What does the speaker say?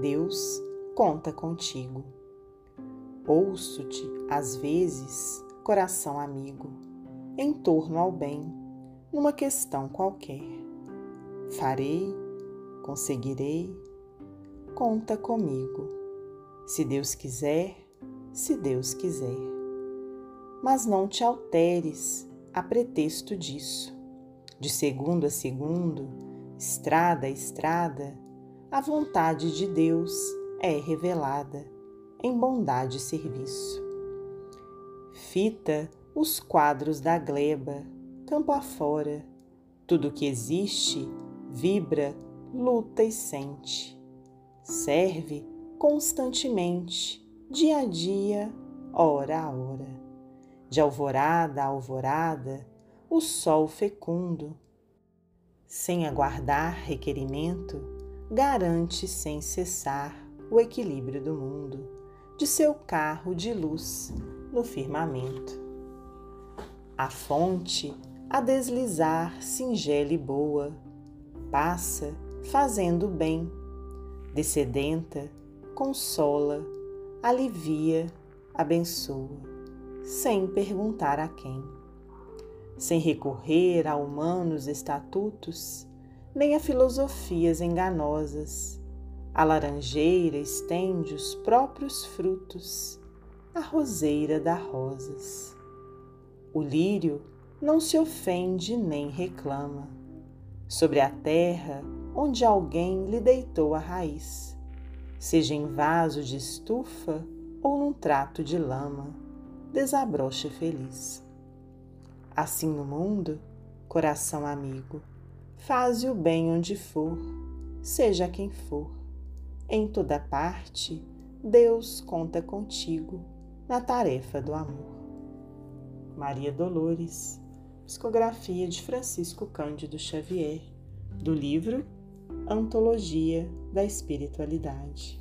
Deus conta contigo. Ouço-te, às vezes, coração amigo, em torno ao bem, numa questão qualquer. Farei, conseguirei, conta comigo. Se Deus quiser, se Deus quiser. Mas não te alteres a pretexto disso. De segundo a segundo, estrada a estrada, a vontade de Deus é revelada em bondade e serviço. Fita os quadros da gleba, campo afora, tudo que existe vibra, luta e sente. Serve constantemente, dia a dia, hora a hora de alvorada a alvorada, o sol fecundo, sem aguardar requerimento, garante sem cessar o equilíbrio do mundo, de seu carro de luz no firmamento. A fonte, a deslizar singela e boa, passa fazendo bem, descedenta, consola, alivia, abençoa sem perguntar a quem. Sem recorrer a humanos estatutos, nem a filosofias enganosas, a laranjeira estende os próprios frutos, a roseira dá rosas. O lírio não se ofende nem reclama, sobre a terra onde alguém lhe deitou a raiz, seja em vaso de estufa ou num trato de lama desabroche feliz. Assim no mundo, coração amigo, faze o bem onde for, seja quem for. Em toda parte, Deus conta contigo na tarefa do amor. Maria Dolores, psicografia de Francisco Cândido Xavier, do livro Antologia da Espiritualidade.